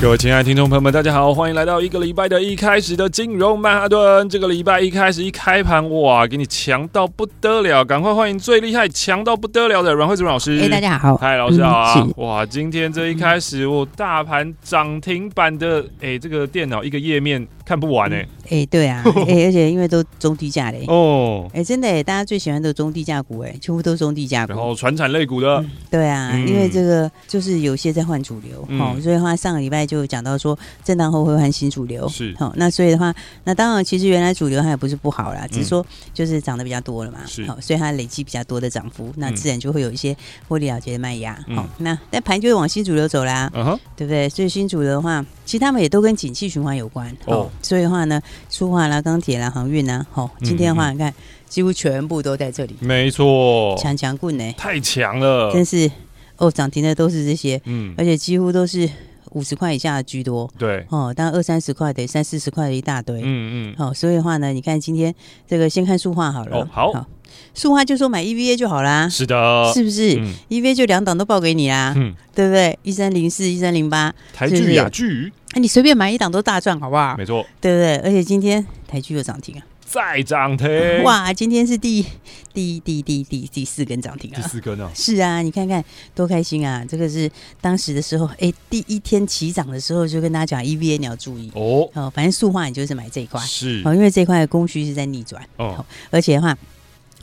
各位亲爱的听众朋友们，大家好，欢迎来到一个礼拜的一开始的金融曼哈顿。这个礼拜一开始一开盘，哇，给你强到不得了！赶快欢迎最厉害、强到不得了的阮慧珠老师。哎，大家好，嗨，老师好啊！嗯、哇，今天这一开始，我大盘涨停板的，哎，这个电脑一个页面。看不完呢、欸，哎、欸，对啊，哎、欸，而且因为都中低价嘞，哦，哎、欸，真的、欸，大家最喜欢的中低价股，哎，全部都中低价股，然后传产类股的、嗯，对啊，嗯、因为这个就是有些在换主流，哦、嗯，所以的话上个礼拜就讲到说震荡后会换新主流，是，好，那所以的话，那当然其实原来主流它也不是不好啦，只是说就是涨得比较多了嘛，是，好，所以它累积比较多的涨幅，那自然就会有一些获利了结的卖压，好、嗯，那但盘就会往新主流走啦，嗯哼，对不对？所以新主流的话，其实他们也都跟景气循环有关，哦，所以的话呢。塑化啦、钢铁啦、航运啦，好，今天的话你看，几乎全部都在这里。没错，强强棍呢，太强了，真是哦，涨停的都是这些，嗯，而且几乎都是五十块以下的居多。对，哦，当然二三十块的、三四十块的一大堆，嗯嗯，好，所以的话呢，你看今天这个先看塑化好了，哦，好，塑化就说买 EVA 就好啦，是的，是不是？EVA 就两档都报给你啦，嗯，对不对？一三零四、一三零八，台剧、亚聚。那、啊、你随便买一档都大赚，好不好？没错，对不对？而且今天台剧又涨停啊，再涨停！哇，今天是第第第第第第四根涨停啊，第四根啊！是啊，你看看多开心啊！这个是当时的时候，哎，第一天起涨的时候就跟大家讲，EVA 你要注意哦。哦，反正塑化你就是买这一块，是哦，因为这一块的供需是在逆转哦，而且的话。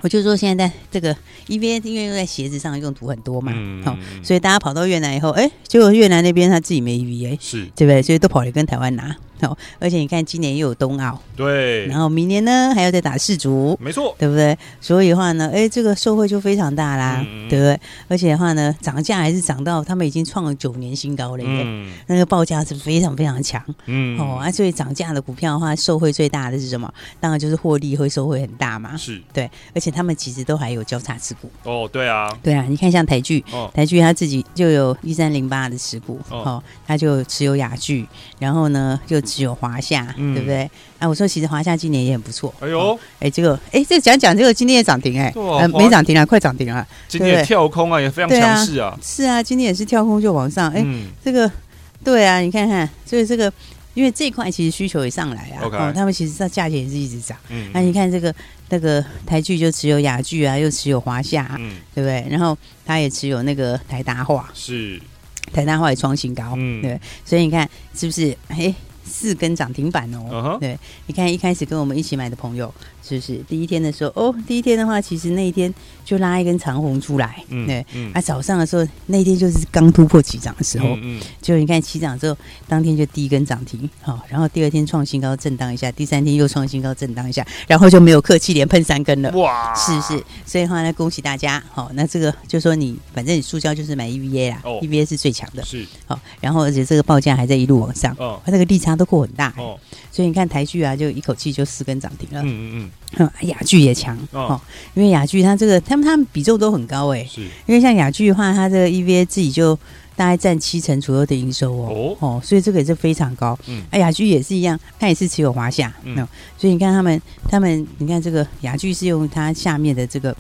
我就说现在在这个 EVA 因为用在鞋子上用途很多嘛，好、嗯哦，所以大家跑到越南以后，哎，结果越南那边他自己没 EVA，是对不对？所以都跑来跟台湾拿。哦，而且你看，今年又有冬奥，对，然后明年呢还要再打世足，没错，对不对？所以的话呢，哎，这个受惠就非常大啦，嗯、对不对？而且的话呢，涨价还是涨到他们已经创了九年新高了耶，嗯、那个报价是非常非常强，嗯，哦啊，所以涨价的股票的话，受惠最大的是什么？当然就是获利会受惠很大嘛，是对，而且他们其实都还有交叉持股，哦，对啊，对啊，你看像台剧，哦、台剧他自己就有一三零八的持股，哦，他就持有雅剧，然后呢就持有华夏。嗯、对不对？啊，我说其实华夏今年也很不错。哎呦，哎、哦，这个，哎，这个讲讲这个今天也涨停哎，呃、啊，没涨停啊，快涨停了。今天跳空啊，也非常强势啊，啊。是啊，今天也是跳空就往上。哎，嗯、这个，对啊，你看看，所以这个，因为这一块其实需求也上来啊。哦，他们其实这价钱也是一直涨。嗯，那、啊、你看这个那个台剧就持有雅剧啊，又持有华夏，嗯，对不对？然后他也持有那个台达化，是台达化也创新高，嗯，对。所以你看是不是？哎。四根涨停板哦，uh huh. 对，你看一开始跟我们一起买的朋友。是不是第一天的时候？哦，第一天的话，其实那一天就拉一根长红出来，嗯、对，嗯、啊，早上的时候那一天就是刚突破起涨的时候，嗯，嗯。就你看起涨之后，当天就第一根涨停，好、哦，然后第二天创新高震荡一下，第三天又创新高震荡一下，然后就没有客气，连喷三根了，哇，是不是？所以的话呢，恭喜大家，好、哦，那这个就说你反正你塑胶就是买 EVA 啦、哦、，EVA 是最强的，是，好、哦，然后而且这个报价还在一路往上，哦，它这个利差都过很大，哦，所以你看台剧啊，就一口气就四根涨停了，嗯嗯嗯。嗯，雅聚也强哦，因为雅剧它这个，他们他们比重都很高哎，是，因为像雅剧的话，它这个 EVA 自己就大概占七成左右的营收哦，哦，所以这个也是非常高。嗯，哎，哑剧也是一样，它也是持有华夏，嗯，所以你看他们，他们，你看这个雅剧是用它下面的这个。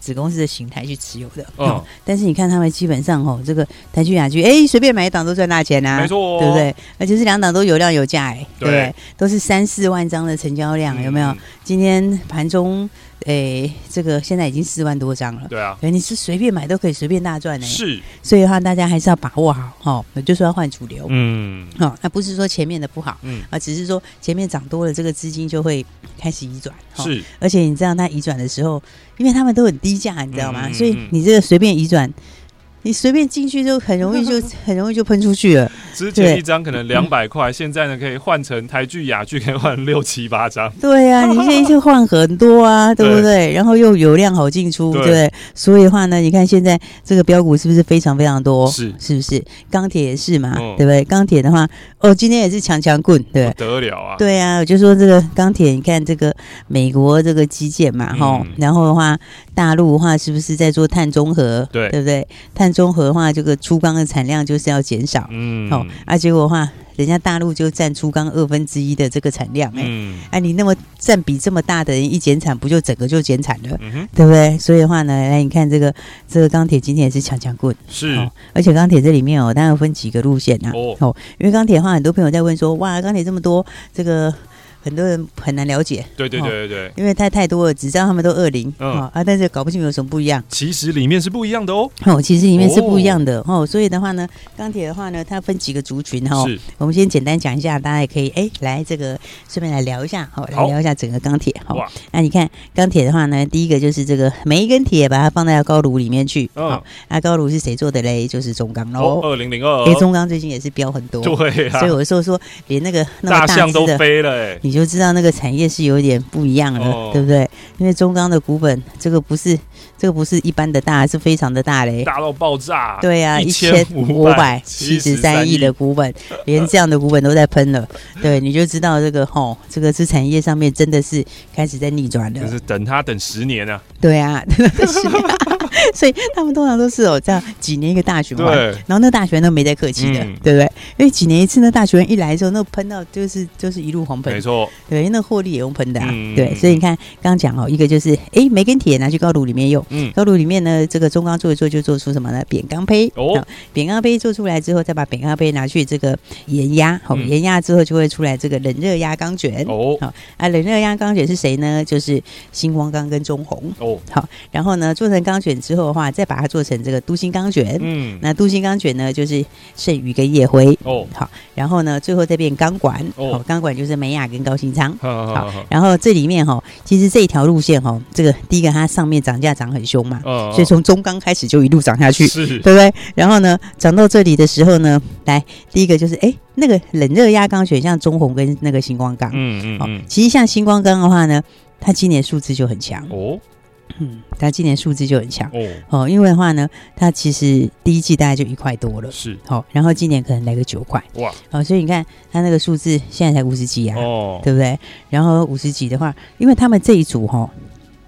子公司的形态去持有的，哦，但是你看他们基本上哦，这个台积、亚聚，哎，随便买一档都赚大钱啊，没错，对不对？而且是两档都有量有价，哎，对？都是三四万张的成交量，有没有？今天盘中，哎，这个现在已经四万多张了，对啊，你是随便买都可以随便大赚的，是，所以的话大家还是要把握好，哈，就说要换主流，嗯，好，那不是说前面的不好，嗯，啊，只是说前面涨多了，这个资金就会开始移转，是，而且你知道它移转的时候。因为他们都很低价，你知道吗？嗯嗯嗯，所以你这个随便移转，你随便进去就很容易就 很容易就喷出去了。之前一张可能两百块，现在呢可以换成台剧、雅剧，可以换六七八张。对呀、啊，你现在就换很多啊，对不对？然后又有量好进出，对，对。所以的话呢，你看现在这个标股是不是非常非常多？是，是不是？钢铁也是嘛，对不对？钢铁的话，哦，今天也是强强棍，对，得了啊。对啊，我就说这个钢铁，你看这个美国这个基建嘛，哈、嗯，然后的话，大陆的话是不是在做碳中和？对，对不对？碳中和的话，这个粗钢的产量就是要减少，嗯，好。啊，结果的话，人家大陆就占粗钢二分之一的这个产量，欸，嗯，哎，啊，你那么占比这么大的人一减产，不就整个就减产了，嗯哼，对不对？所以的话呢，来你看这个这个钢铁今天也是强强棍，是，哦，而且钢铁这里面哦，当然分几个路线啊，哦，哦，因为钢铁的话，很多朋友在问说，哇，钢铁这么多，这个。很多人很难了解，对对对对对，因为太太多了，只知道他们都二零，嗯。啊，但是搞不清有什么不一样。其实里面是不一样的哦，哦，其实里面是不一样的哦，所以的话呢，钢铁的话呢，它分几个族群哈，是，我们先简单讲一下，大家也可以哎来这个顺便来聊一下，好，来聊一下整个钢铁哈。哇，那你看钢铁的话呢，第一个就是这个每一根铁把它放在高炉里面去，嗯，那高炉是谁做的嘞？就是中钢喽，二零零二，哎，中钢最近也是飙很多，对，所以我说说连那个大象都飞了，哎，你就知道那个产业。是有点不一样的，哦、对不对？因为中钢的股本，这个不是这个不是一般的大，是非常的大嘞，大到爆炸。对、啊，一千五百七十三亿的股本，连这样的股本都在喷了，对，你就知道这个吼，这个是产业上面真的是开始在逆转了。就是等他等十年啊。对啊，所以他们通常都是哦这样几年一个大循环，然后那大循环都没在客气的，嗯、对不对？因为几年一次呢大循环一来的时候，那喷到就是就是一路红喷，没错，对，那获利。也用喷的啊，嗯、对，所以你看刚刚讲哦，一个就是哎，每根铁拿去高炉里面用，嗯，高炉里面呢，这个中钢做一做就做出什么呢？扁钢胚哦，扁钢胚做出来之后，再把扁钢胚拿去这个研压，好、哦，研压之后就会出来这个冷热压钢卷。哦，好啊，冷热压钢卷是谁呢？就是新光钢跟中红。哦，好，然后呢做成钢卷之后的话，再把它做成这个镀锌钢卷，嗯，那镀锌钢卷呢就是剩余跟烨辉哦，好，然后呢最后再变钢管。哦，钢管就是美雅跟高新昌，好。好好然后这里面哈，其实这一条路线哈，这个第一个它上面涨价涨很凶嘛，所以从中钢开始就一路涨下去，是。对不对？然后呢，涨到这里的时候呢，来第一个就是哎，那个冷热压钢选像中红跟那个星光钢，嗯嗯嗯，其实像星光钢的话呢，它今年数字就很强。哦。嗯，它今年数字就很强。哦。哦，因为的话呢，它其实第一季大概就一块多了，是。好，然后今年可能来个九块。哇，哦，所以你看它那个数字现在才五十几啊，哦，对不对？然后五十几的话，因为他们这一组哈，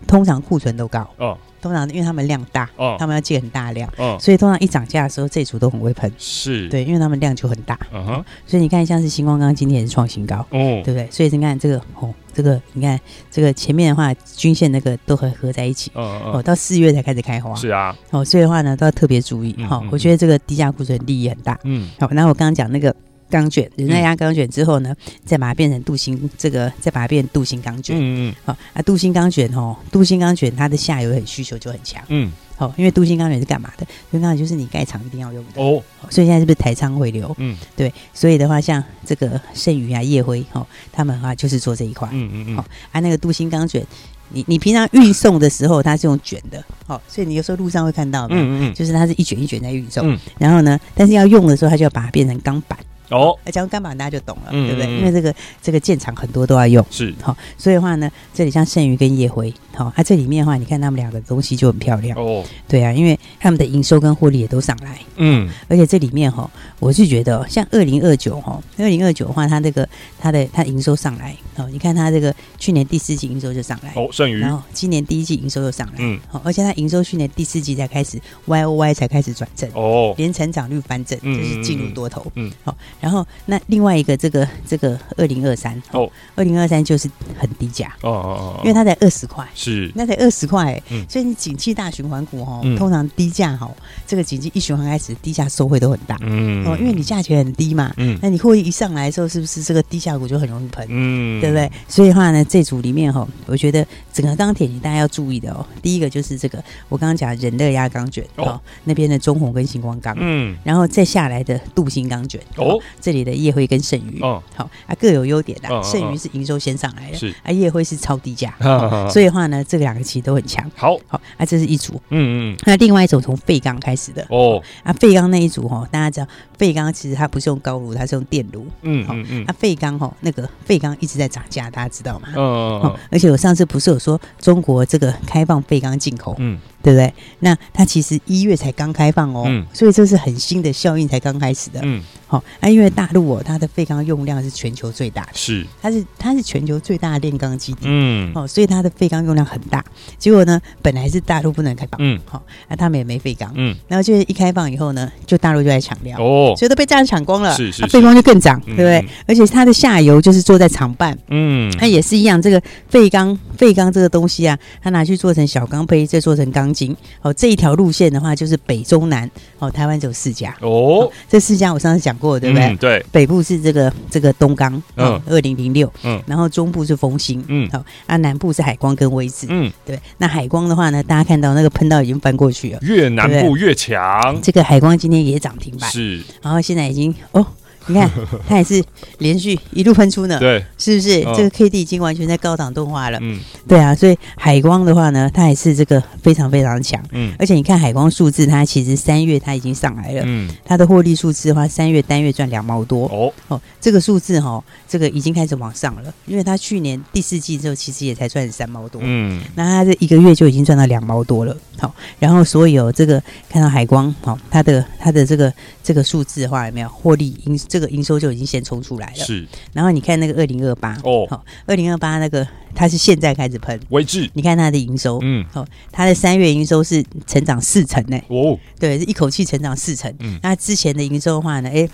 通常库存都高。哦，通常因为他们量大哦，他们要借很大量哦，所以通常一涨价的时候，这一组都很会喷，是。对，因为他们量就很大，嗯哼，所以你看像是星光刚今天也是创新高。哦，对不对？所以你看这个哦。这个你看，这个前面的话，均线那个都合合在一起，嗯嗯，哦，到四月才开始开花，是啊，哦，所以的话呢，都要特别注意，好，我觉得这个低价库存利益很大，嗯，好，那我刚刚讲那个钢卷，人在压钢卷之后呢，再把它变成镀锌，这个再把它变成镀锌钢卷，嗯嗯，好，啊，镀锌钢卷哦，镀锌钢卷它的下游很需求就很强，嗯。哦，因为镀锌钢卷是干嘛的？镀锌钢卷就是你盖厂一定要用的哦。所以现在是不是台仓回流？嗯，对。所以的话，像这个盛宇啊、烨辉，哦，他们的话就是做这一块。嗯嗯嗯。好，啊，那个镀锌钢卷，你你平常运送的时候，它是用卷的。好，所以你有时候路上会看到，嗯嗯嗯，就是它是一卷一卷在运送。嗯。然后呢，但是要用的时候，它就要把它变成钢板。哦，讲钢板大家就懂了，嗯、对不对？因为这个这个建厂很多都要用，是。好、哦，所以的话呢，这里像剩余跟夜辉，好、哦，它、啊、这里面的话，你看他们两个东西就很漂亮。哦，对啊，因为他们的营收跟获利也都上来，嗯，而且这里面哈、哦，我是觉得像二零二九哈，二零二九的话，它这个它的它营收上来，哦，你看它这个去年第四季营收就上来，哦，盛宇，然后今年第一季营收又上来，嗯，好，而且它营收去年第四季才开始 Y O Y 才开始转正，哦，连成长率翻正，就是进入多头，嗯，好、嗯。然后，那另外一个这个这个二零二三哦，二零二三就是很低价。哦哦哦，因为它才二十块，是。那才二十块，嗯，所以你景气大循环股哦，通常低价哈，这个景气一循环开始，低价收回都很大，嗯。哦，因为你价钱很低嘛，嗯，那你获利一上来的时候，是不是这个低价股就很容易喷，嗯，对不对？所以的话呢，这组里面哈，我觉得整个钢铁你大家要注意的哦，第一个就是这个我刚刚讲冷热压钢卷哦，那边的中红跟星光钢，嗯，然后再下来的镀锌钢卷哦。这里的夜辉跟剩余，哦，好啊，各有优点的。剩余是营收先上来的，是。啊，夜辉是超低价，所以的话呢，这两个其实都很强。好，好啊，这是一组，嗯嗯，那另外一种从废钢开始的哦，啊，废钢那一组哈，大家知道废钢其实它不是用高炉，它是用电炉，嗯嗯嗯，啊，废钢哈，那个废钢一直在涨价，大家知道吗？嗯嗯嗯，而且我上次不是有说中国这个开放废钢进口，嗯。对不对？那它其实一月才刚开放哦，嗯、所以这是很新的效应才刚开始的。嗯，好、哦，那、啊、因为大陆哦，它的废钢用量是全球最大的，是。它是它是全球最大的炼钢基地，嗯，哦，所以它的废钢用量很大。结果呢，本来是大陆不能开放，嗯，好、哦，那、啊、他们也没废钢，嗯，然后就是一开放以后呢，就大陆就在抢料，哦，所以都被这样抢光了，是是，废钢就更涨，对不对？嗯、而且它的下游就是做在厂办，嗯，它也是一样，这个废钢废钢这个东西啊，它拿去做成小钢坯，再做成钢筋。哦，这一条路线的话，就是北中南哦，台湾只有四家。哦，哦。这四家我上次讲过，对不对？嗯、对，北部是这个这个东钢，嗯，二零零六，嗯，然后中部是丰兴，嗯，好，啊，南部是海光跟威智，嗯，对。那海光的话呢，大家看到那个喷到已经翻过去了，越南部越强。这个海光今天也涨停板，是，然后现在已经哦。你看，它也是连续一路喷出呢，对，是不是？这个 K D 已经完全在高档动画了，嗯，对啊，所以海光的话呢，它也是这个非常非常强，嗯，而且你看海光数字，它其实三月它已经上来了，嗯，它的获利数字的话，三月单月赚两毛多，哦。哦，这个数字哈，这个已经开始往上了，因为它去年第四季之后其实也才赚三毛多，嗯，那它这一个月就已经赚到两毛多了，好，然后所以哦这个看到海光，好，它的它的这个这个数字的话有没有？获利因这个营收就已经先冲出来了，是。然后你看那个二零二八哦，好，二零二八那个它是现在开始喷，为止。你看它的营收，嗯，好，它的三月营收是成长四成呢，哦，对，是一口气成长四成。嗯，那之前的营收的话呢，哎。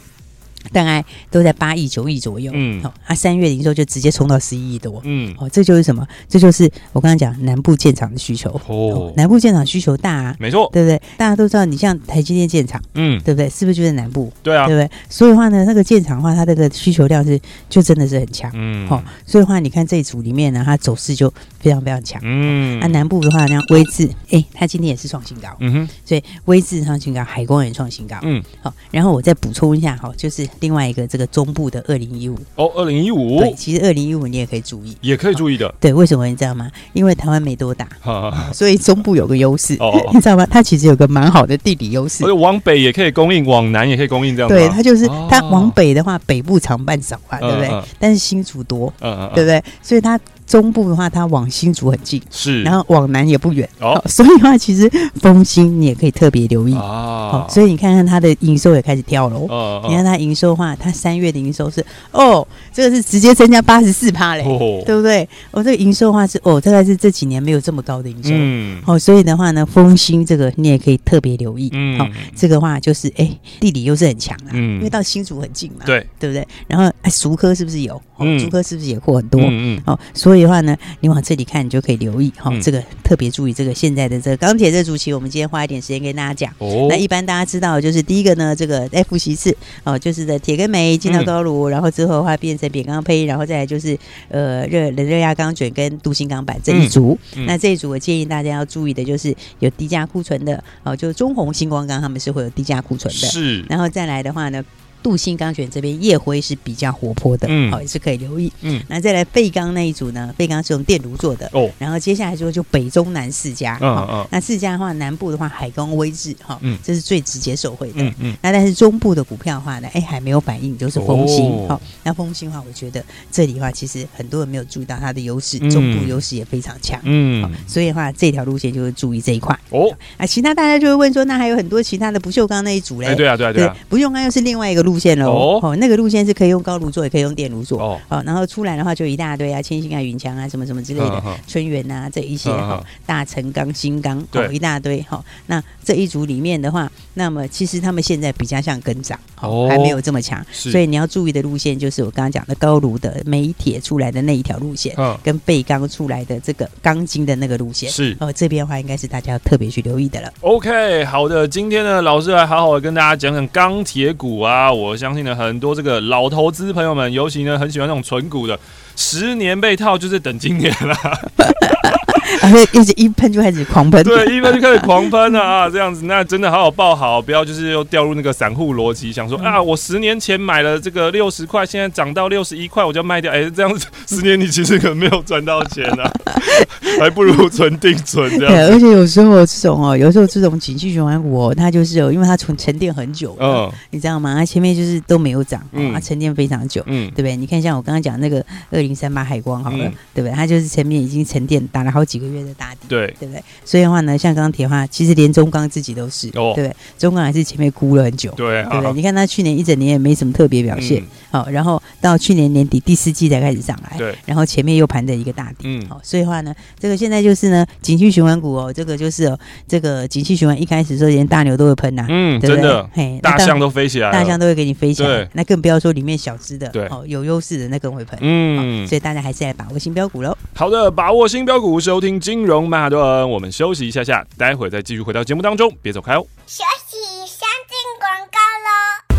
大概都在八亿九亿左右，嗯，好，啊，三月营收就直接冲到十一亿多，嗯，哦，这就是什么？这就是我刚刚讲南部建厂的需求，哦，南部建厂需求大啊，没错，对不对？大家都知道，你像台积电建厂，嗯，对不对？是不是就在南部？对啊，对不对？所以的话呢，那个建厂的话，它这个需求量是就真的是很强，嗯，好，所以的话，你看这一组里面呢，它走势就非常非常强，嗯，啊，南部的话，像威智，哎，它今天也是创新高，嗯哼，所以威智创新高，海光也创新高，嗯，好，然后我再补充一下，哈，就是。另外一个这个中部的二零一五哦，二零一五对，其实二零一五你也可以注意，也可以注意的。对，为什么你知道吗？因为台湾没多大，所以中部有个优势，你知道吗？它其实有个蛮好的地理优势，所以往北也可以供应，往南也可以供应，这样对，它就是它往北的话，北部长半少啊，对不对？但是新竹多，嗯嗯对不对？所以它。中部的话，它往新竹很近，是，然后往南也不远，哦，所以的话，其实丰兴你也可以特别留意啊。所以你看看它的营收也开始跳了，哦，你看它营收的话，它三月的营收是哦，这个是直接增加八十四趴嘞，对不对？哦，这个营收的话是哦，大概是这几年没有这么高的营收，嗯，哦，所以的话呢，丰兴这个你也可以特别留意，嗯，好，这个话就是哎，地理又是很强啊，嗯，因为到新竹很近嘛，对，对不对？然后哎，竹科是不是有？哦，竹科是不是也货很多？嗯嗯，哦，所以。所以的话呢，你往这里看，你就可以留意哈，这个特别注意这个现在的这个钢铁这主题，我们今天花一点时间跟大家讲。哦，那一般大家知道，就是第一个呢，这个再复习一次哦，就是的铁跟煤进到高炉，然后之后的话变成扁钢胚，然后再来就是呃热冷热压钢卷跟镀锌钢板这一组。那这一组我建议大家要注意的就是有低价库存的哦，就中红、星光钢他们是会有低价库存的。是，然后再来的话呢。镀锌钢卷这边夜辉是比较活泼的，嗯，好，也是可以留意，嗯，那再来废钢那一组呢？废钢是用电炉做的，哦，然后接下来说就北中南四家，嗯嗯，那四家的话，南部的话海光威致，哈，嗯，这是最直接受惠的，嗯嗯，那但是中部的股票的话呢，哎，还没有反应，就是风兴，好，那风兴的话，我觉得这里的话，其实很多人没有注意到它的优势，中部优势也非常强，嗯，所以的话，这条路线就会注意这一块，哦，啊，其他大家就会问说，那还有很多其他的不锈钢那一组嘞？对啊对啊对啊，不锈钢又是另外一个路。路线喽，哦，那个路线是可以用高炉做，也可以用电炉做，哦，好，然后出来的话就一大堆啊，千星啊、云强啊，什么什么之类的，春园啊这一些哈，大成钢、新钢，哦，一大堆。哈。那这一组里面的话，那么其实他们现在比较像跟涨，哦，还没有这么强，所以你要注意的路线就是我刚刚讲的高炉的煤铁出来的那一条路线，跟背钢出来的这个钢筋的那个路线，是。哦，这边的话应该是大家要特别去留意的了。OK，好的，今天呢，老师来好好的跟大家讲讲钢铁股啊，我。相信呢，很多这个老投资朋友们，尤其呢很喜欢那种纯股的，十年被套就是等今年了。然后一直一喷就开始狂喷，对，一喷就开始狂喷了 啊，这样子，那真的好好抱好，不要就是又掉入那个散户逻辑，想说啊，我十年前买了这个六十块，现在涨到六十一块，我就要卖掉，哎，这样子十年你其实可能没有赚到钱啊，还不如存定存这样。对，而且有时候这种哦，有时候这种景气循环股哦，它就是有，因为它存沉淀很久，嗯，你知道吗？它前面就是都没有涨，嗯，它沉淀非常久，嗯，对不对？你看像我刚刚讲那个二零三八海光好了，对不对？它就是前面已经沉淀打了好几个月的大底，对，对不对？所以的话呢，像钢铁的话，其实连中钢自己都是，哦，对，中钢还是前面估了很久，对，对不对？你看它去年一整年也没什么特别表现，好，然后到去年年底第四季才开始上来，对，然后前面又盘着一个大底，嗯，好，所以的话呢，这个现在就是呢，景气循环股哦，这个就是哦，这个景气循环一开始的时候连大牛都会喷呐，嗯，真的，嘿，大象都飞起来，大象都会给你飞起来，那更不要说里面小只的，对，哦，有优势的那更会喷，嗯，所以大家还是来把握新标股喽。好的，把握新标股，收听金融曼哈顿，我们休息一下下，待会再继续回到节目当中，别走开哦。休息，先进广告喽。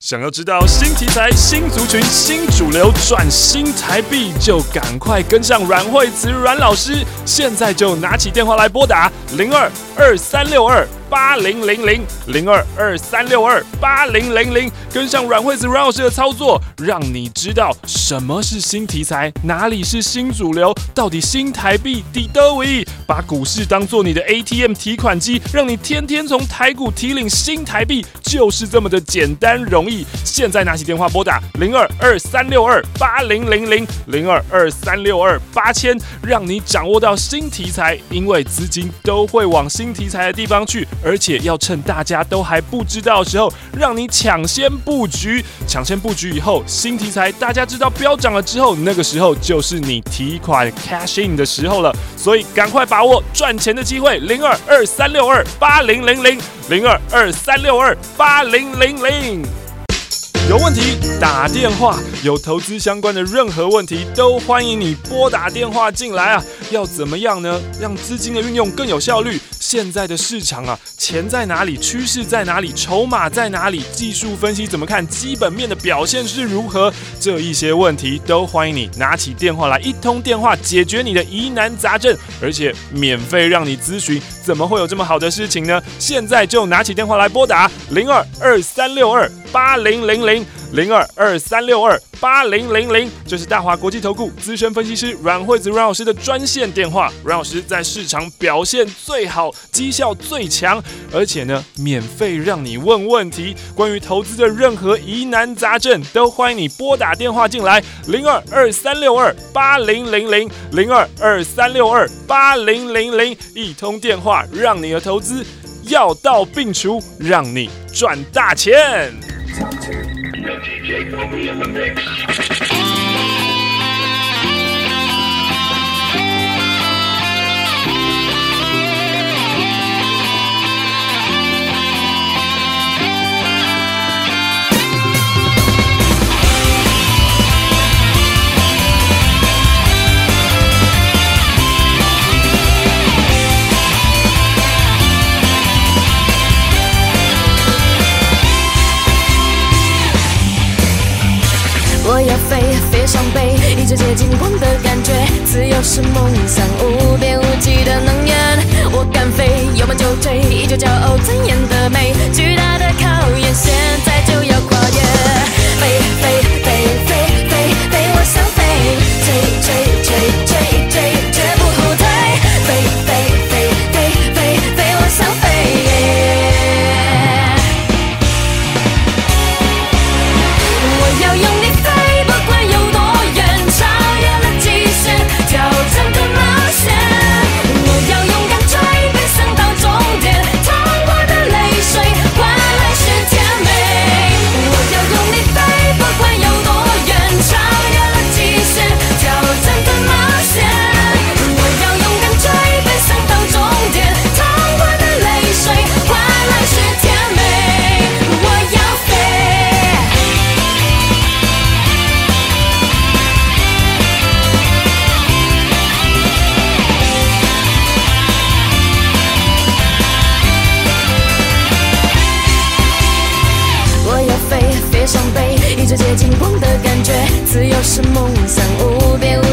想要知道新题材、新族群、新主流转新台币，就赶快跟上阮惠慈阮老师，现在就拿起电话来拨打零二二三六二。八零零零零二二三六二八零零零，跟上阮惠子阮老师的操作，让你知道什么是新题材，哪里是新主流，到底新台币抵得为，把股市当做你的 ATM 提款机，让你天天从台股提领新台币，就是这么的简单容易。现在拿起电话拨打零二二三六二八零零零零二二三六二八千，让你掌握到新题材，因为资金都会往新题材的地方去。而且要趁大家都还不知道的时候，让你抢先布局。抢先布局以后，新题材大家知道飙涨了之后，那个时候就是你提款 cash in 的时候了。所以赶快把握赚钱的机会，零二二三六二八零零零零二二三六二八零零零。有问题打电话，有投资相关的任何问题都欢迎你拨打电话进来啊！要怎么样呢？让资金的运用更有效率？现在的市场啊，钱在哪里？趋势在哪里？筹码在哪里？技术分析怎么看？基本面的表现是如何？这一些问题都欢迎你拿起电话来，一通电话解决你的疑难杂症，而且免费让你咨询。怎么会有这么好的事情呢？现在就拿起电话来拨打零二二三六二八零零零。零二二三六二八零零零，这是大华国际投顾资深分析师阮惠子阮老师的专线电话。阮老师在市场表现最好，绩效最强，而且呢，免费让你问问题。关于投资的任何疑难杂症，都欢迎你拨打电话进来。零二二三六二八零零零，零二二三六二八零零零，一通电话让你的投资药到病除，让你赚大钱。DJ Kobe in the mix. 我要飞，飞上北，一直接近光的感觉。自由是梦想，无边无际的能源。我敢飞，有梦就追，依旧骄傲尊严的美。巨大的考验，现在世界轻狂的感觉，自由是梦想，无边。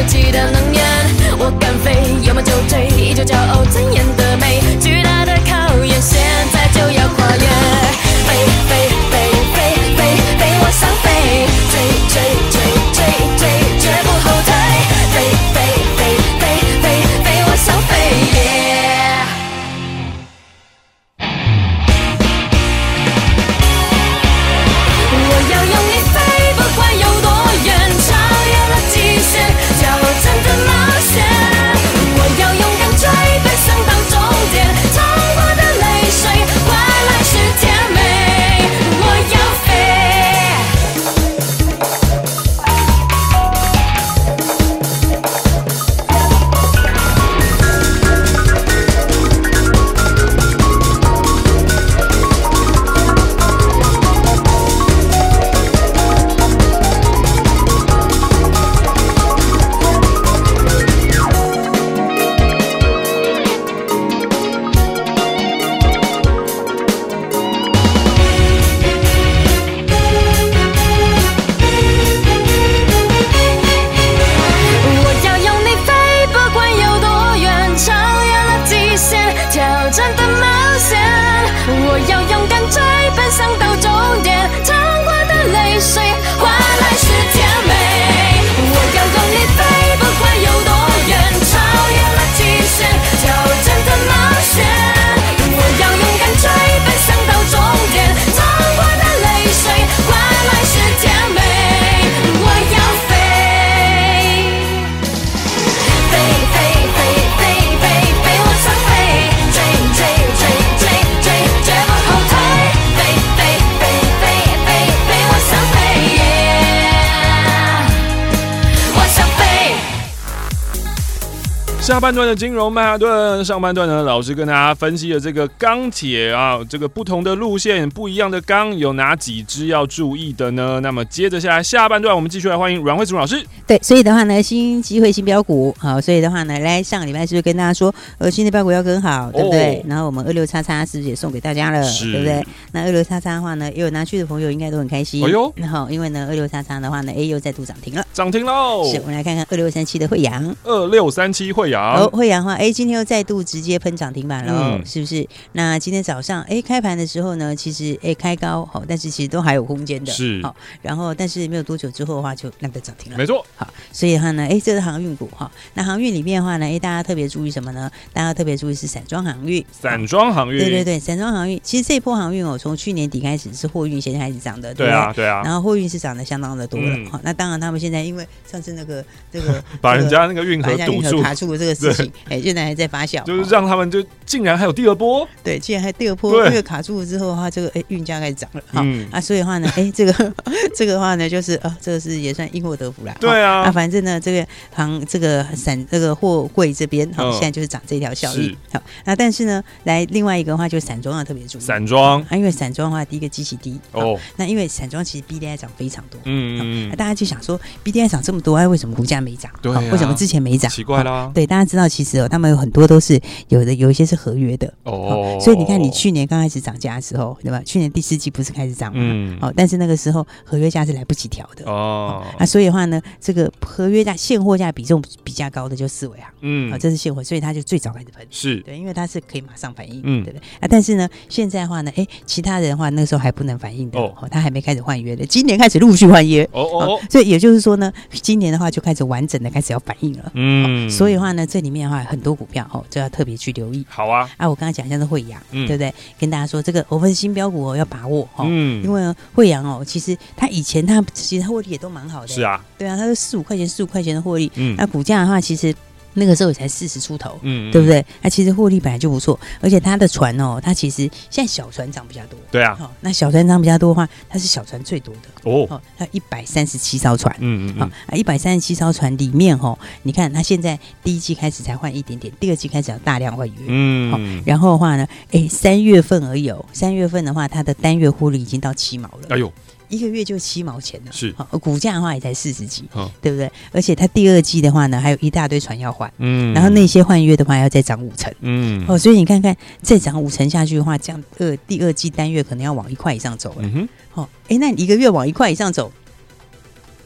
下半段的金融曼哈顿，上半段呢，老师跟大家分析了这个钢铁啊，这个不同的路线，不一样的钢有哪几支要注意的呢？那么接着下来下半段，我们继续来欢迎阮慧慈老师。对，所以的话呢，新机会新标股，好，所以的话呢，来上个礼拜是不是跟大家说，呃，新的标股要更好，对不对？哦、然后我们二六叉叉是不是也送给大家了，是对不对？那二六叉叉的话呢，也有拿去的朋友应该都很开心。哎呦，然后因为呢，二六叉叉的话呢，哎又再度涨停了，涨停喽！是，我们来看看二六三七的惠阳，二六三七慧洋，哦，慧洋的话。哎，今天又再度直接喷涨停板了，嗯、是不是？那今天早上哎开盘的时候呢，其实哎开高好，但是其实都还有空间的，是好。然后但是没有多久之后的话，就那个涨停了，没错。好，所以的话呢，哎，这是航运股哈。那航运里面的话呢，哎，大家特别注意什么呢？大家特别注意是散装航运，散装航运，对对对，散装航运。其实这一波航运哦，从去年底开始是货运先开始涨的，对，对啊，对啊。然后货运是涨的相当的多了，好、嗯，那当然他们现在因为上次那个这个 把人家那个运河堵住卡住的这个事情，哎对，现在还在发酵。就是让他们就竟然还有第二波，对，竟然还有第二波，因为卡住了之后的话，这个哎运价开始涨了，哈、嗯、啊，所以的话呢，哎这个 这个的话呢，就是啊，这个是也算因祸得福了，对啊，啊反正呢这个行这个散这个货柜这边好，现在就是涨这条效益，好，那但是呢，来另外一个的话就散装要特别注意，散装。啊，因为散装的话第一个基期低哦，那因为散装其实 B D I 涨非常多，嗯嗯，大家就想说 B D I 涨这么多，哎为什么股价没涨？对，为什么之前没涨？奇怪啦，对，大家知道其实哦，他们有很多都是有的有一些是合约的。哦，所以你看，你去年刚开始涨价的时候，对吧？去年第四季不是开始涨吗？嗯，哦，但是那个时候合约价是来不及调的哦，啊，所以的话呢，这个合约价现货价比重比较高的就四维啊，嗯，啊，这是现货，所以它就最早开始喷，是。对，因为它是可以马上反应，嗯，对不对？啊，但是呢，现在的话呢，哎，其他人的话那个时候还不能反应的哦，他还没开始换约的，今年开始陆续换约哦哦，所以也就是说呢，今年的话就开始完整的开始要反应了，嗯，所以的话呢，这里面的话很多股票哦，就要特别去留意，好啊。啊，我刚才讲一下是惠阳，嗯、对不对？跟大家说这个我们新标股哦，要把握哦。嗯，因为呢，慧洋哦，其实它以前它其实它获利也都蛮好的，是啊，对啊，它是四五块钱、四五块钱的获利。嗯，那股价的话，其实。那个时候也才四十出头，嗯，对不对？那其实获利本来就不错，而且它的船哦，它其实现在小船涨比较多，对啊，哦，那小船涨比较多的话，它是小船最多的。哦，它一百三十七艘船，嗯嗯嗯，啊，一百三十七艘船里面哦，你看它现在第一季开始才换一点点，第二季开始要大量换约，嗯，好，然后的话呢，哎，三月份而已，三月份的话，它的单月获利已经到七毛了，哎呦。一个月就七毛钱了，是，股价的话也才四十几，对不对？而且它第二季的话呢，还有一大堆船要换，嗯，然后那些换约的话要再涨五成，嗯，哦，所以你看看再涨五成下去的话，这样二第二季单月可能要往一块以上走了，嗯哼，哦，哎，那你一个月往一块以上走。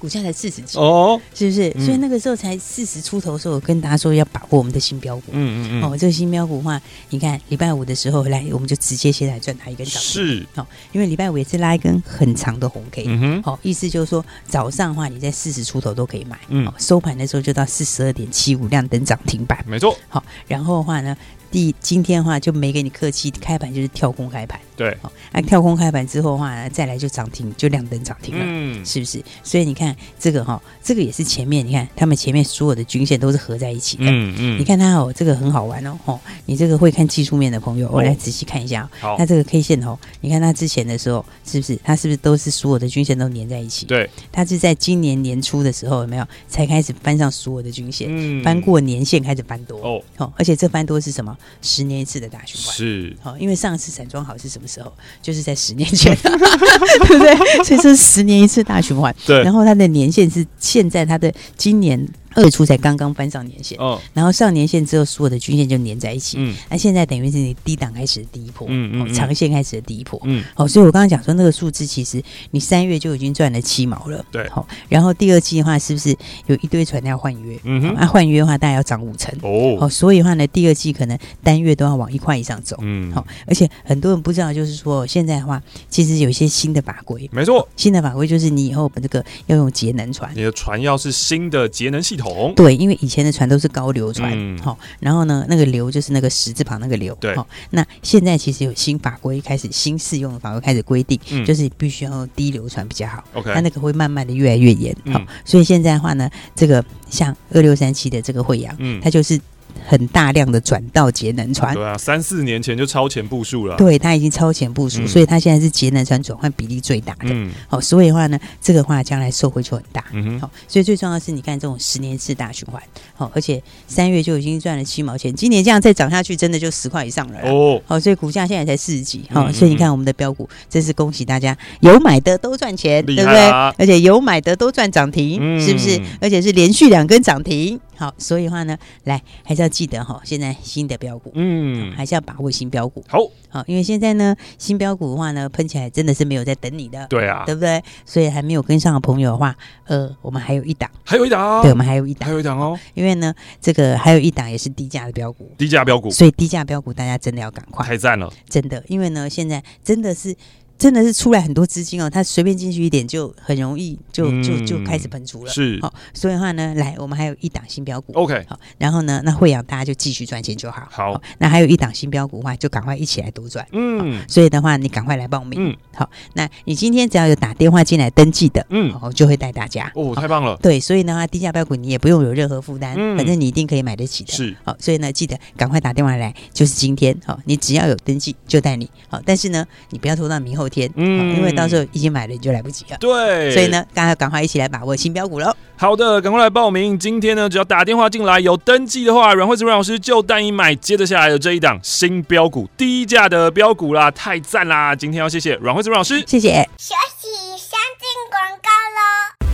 股价才四十几哦，是不是？嗯、所以那个时候才四十出头的时候，我跟大家说要把握我们的新标股。嗯嗯嗯。哦，这个新标股的话，你看礼拜五的时候来，我们就直接先来赚它一根涨停。是。哦，因为礼拜五也是拉一根很长的红 K。嗯哼。好、哦，意思就是说早上的话，你在四十出头都可以买。嗯、哦。收盘的时候就到四十二点七五，亮灯涨停板。没错。好、哦，然后的话呢？第今天的话就没给你客气，开盘就是跳空开盘，对，好，那跳空开盘之后的话，再来就涨停，就亮灯涨停了，嗯，是不是？所以你看这个哈，这个也是前面你看他们前面所有的均线都是合在一起的，嗯嗯，你看它哦，这个很好玩哦，哦，你这个会看技术面的朋友，我来仔细看一下，好，那这个 K 线哦，你看它之前的时候是不是？它是不是都是所有的均线都粘在一起？对，它是在今年年初的时候有没有才开始翻上所有的均线？嗯，翻过年线开始翻多？哦，哦，而且这翻多是什么？十年一次的大循环。是。好，因为上次散装好是什么时候？就是在十年前，对不对？所以这是十年一次大循环。对，然后它的年限是现在它的今年。二月初才刚刚翻上年线，哦，然后上年线之后，所有的均线就粘在一起，嗯，那现在等于是你低档开始的第一波，嗯嗯，长线开始的第一波，嗯，好，所以我刚刚讲说那个数字，其实你三月就已经赚了七毛了，对，好，然后第二季的话，是不是有一堆船要换约？嗯哼，那换约的话，大概要涨五成，哦，好，所以的话呢，第二季可能单月都要往一块以上走，嗯，好，而且很多人不知道，就是说现在的话，其实有一些新的法规，没错，新的法规就是你以后把这个要用节能船，你的船要是新的节能系统。对，因为以前的船都是高流船，好、嗯，然后呢，那个流就是那个十字旁那个流，对，好，那现在其实有新法规开始，新适用的法规开始规定，嗯、就是必须要低流船比较好，OK，那那个会慢慢的越来越严，好、嗯，所以现在的话呢，这个像二六三七的这个惠阳，嗯，它就是。很大量的转到节能船。对啊，三四年前就超前部署了。对，它已经超前部署，嗯、所以它现在是节能船转换比例最大的。嗯，好、哦，所以的话呢，这个话将来受惠就很大。嗯哼，好、哦，所以最重要的是，你看这种十年次大循环，好、哦，而且三月就已经赚了七毛钱，今年这样再涨下去，真的就十块以上了。哦，好、哦，所以股价现在才四十几。好、哦，所以你看我们的标股，真是恭喜大家，有买的都赚钱，对不对？而且有买的都赚涨停，嗯、是不是？而且是连续两根涨停。好，所以的话呢，来还是要记得哈，现在新的标股，嗯，还是要把握新标股。好，好，因为现在呢，新标股的话呢，喷起来真的是没有在等你的，对啊，对不对？所以还没有跟上的朋友的话，呃，我们还有一档，还有一档，对，我们还有一档，还有一档哦。因为呢，这个还有一档也是低价的标股，低价标股，所以低价标股大家真的要赶快，太赞了，真的，因为呢，现在真的是。真的是出来很多资金哦，他随便进去一点就很容易就就就开始喷出了。是，好，所以的话呢，来，我们还有一档新标股。OK，好，然后呢，那惠阳大家就继续赚钱就好。好，那还有一档新标股的话，就赶快一起来多赚。嗯，所以的话，你赶快来报名。嗯，好，那你今天只要有打电话进来登记的，嗯，我就会带大家。哦，太棒了。对，所以的话，低价标股你也不用有任何负担，反正你一定可以买得起的。是，好，所以呢，记得赶快打电话来，就是今天。好，你只要有登记就带你。好，但是呢，你不要拖到明后天。嗯，因为。到时候已经买了，你就来不及了。对，所以呢，大家赶快一起来把握新标股喽。好的，赶快来报名。今天呢，只要打电话进来有登记的话，阮慧慈阮老师就带你买接着下来的这一档新标股，低价的标股啦，太赞啦！今天要谢谢阮慧慈阮老师，谢谢。休息，先进广告喽。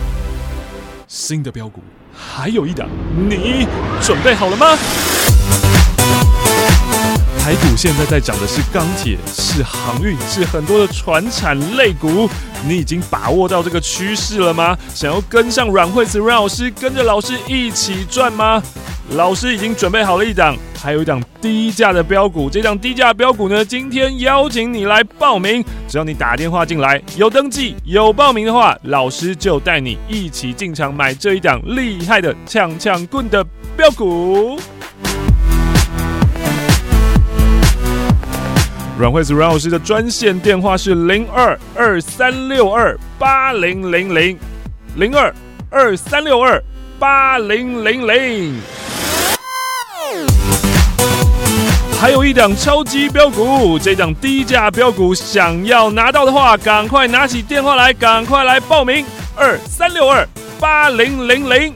新的标股还有一档，你准备好了吗？台股现在在涨的是钢铁，是航运，是很多的传产类股。你已经把握到这个趋势了吗？想要跟上阮惠慈阮老师，跟着老师一起赚吗？老师已经准备好了一档，还有一档低价的标股。这档低价标股呢，今天邀请你来报名。只要你打电话进来，有登记有报名的话，老师就带你一起进场买这一档厉害的抢抢棍的标股。阮惠慈阮老师的专线电话是零二二三六二八零零零零二二三六二八零零零。还有一档超级标股，这档低价标股，想要拿到的话，赶快拿起电话来，赶快来报名二三六二八零零零。